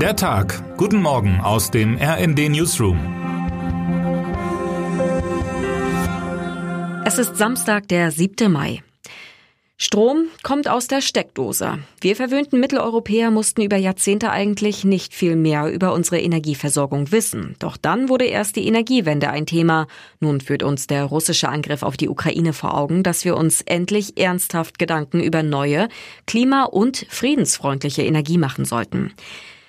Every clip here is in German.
Der Tag. Guten Morgen aus dem RND Newsroom. Es ist Samstag, der 7. Mai. Strom kommt aus der Steckdose. Wir verwöhnten Mitteleuropäer mussten über Jahrzehnte eigentlich nicht viel mehr über unsere Energieversorgung wissen. Doch dann wurde erst die Energiewende ein Thema. Nun führt uns der russische Angriff auf die Ukraine vor Augen, dass wir uns endlich ernsthaft Gedanken über neue, klima- und friedensfreundliche Energie machen sollten.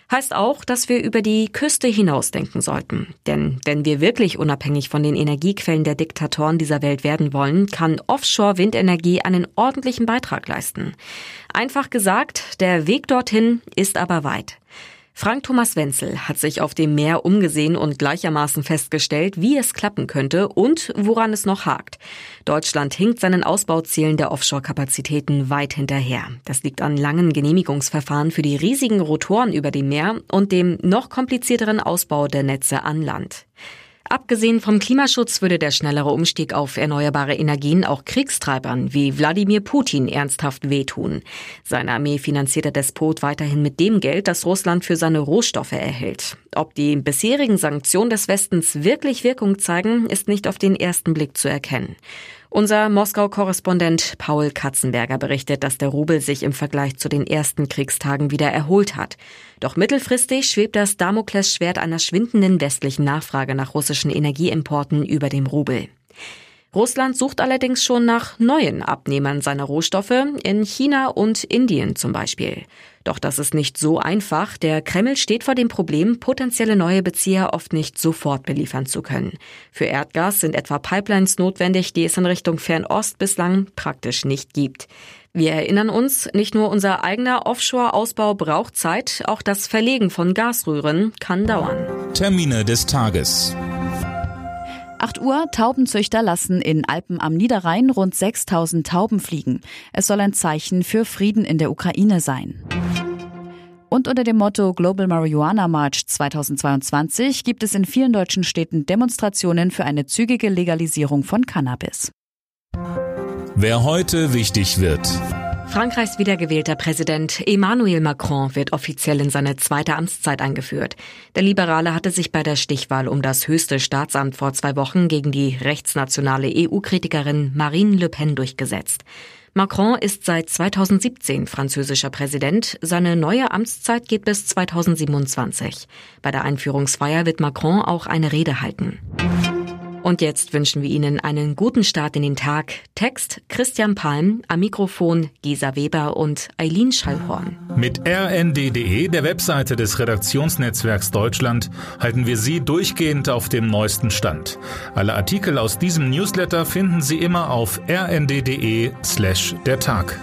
Heißt auch, dass wir über die Küste hinausdenken sollten. Denn wenn wir wirklich unabhängig von den Energiequellen der Diktatoren dieser Welt werden wollen, kann Offshore-Windenergie einen ordentlichen Beitrag leisten. Einfach gesagt, der Weg dorthin ist aber weit. Frank Thomas Wenzel hat sich auf dem Meer umgesehen und gleichermaßen festgestellt, wie es klappen könnte und woran es noch hakt. Deutschland hinkt seinen Ausbauzielen der Offshore-Kapazitäten weit hinterher. Das liegt an langen Genehmigungsverfahren für die riesigen Rotoren über dem Meer und dem noch komplizierteren Ausbau der Netze an Land. Abgesehen vom Klimaschutz würde der schnellere Umstieg auf erneuerbare Energien auch Kriegstreibern wie Wladimir Putin ernsthaft wehtun. Seine Armee finanziert der Despot weiterhin mit dem Geld, das Russland für seine Rohstoffe erhält. Ob die bisherigen Sanktionen des Westens wirklich Wirkung zeigen, ist nicht auf den ersten Blick zu erkennen. Unser Moskau-Korrespondent Paul Katzenberger berichtet, dass der Rubel sich im Vergleich zu den ersten Kriegstagen wieder erholt hat. Doch mittelfristig schwebt das Damoklesschwert einer schwindenden westlichen Nachfrage nach russischen Energieimporten über dem Rubel. Russland sucht allerdings schon nach neuen Abnehmern seiner Rohstoffe, in China und Indien zum Beispiel. Doch das ist nicht so einfach. Der Kreml steht vor dem Problem, potenzielle neue Bezieher oft nicht sofort beliefern zu können. Für Erdgas sind etwa Pipelines notwendig, die es in Richtung Fernost bislang praktisch nicht gibt. Wir erinnern uns, nicht nur unser eigener Offshore-Ausbau braucht Zeit, auch das Verlegen von Gasröhren kann dauern. Termine des Tages. 8 Uhr, Taubenzüchter lassen in Alpen am Niederrhein rund 6000 Tauben fliegen. Es soll ein Zeichen für Frieden in der Ukraine sein. Und unter dem Motto Global Marijuana March 2022 gibt es in vielen deutschen Städten Demonstrationen für eine zügige Legalisierung von Cannabis. Wer heute wichtig wird. Frankreichs wiedergewählter Präsident Emmanuel Macron wird offiziell in seine zweite Amtszeit eingeführt. Der Liberale hatte sich bei der Stichwahl um das höchste Staatsamt vor zwei Wochen gegen die rechtsnationale EU-Kritikerin Marine Le Pen durchgesetzt. Macron ist seit 2017 französischer Präsident. Seine neue Amtszeit geht bis 2027. Bei der Einführungsfeier wird Macron auch eine Rede halten. Und jetzt wünschen wir Ihnen einen guten Start in den Tag. Text Christian Palm, am Mikrofon Gesa Weber und Eileen Schallhorn. Mit rnd.de, der Webseite des Redaktionsnetzwerks Deutschland, halten wir Sie durchgehend auf dem neuesten Stand. Alle Artikel aus diesem Newsletter finden Sie immer auf rnd.de slash der Tag.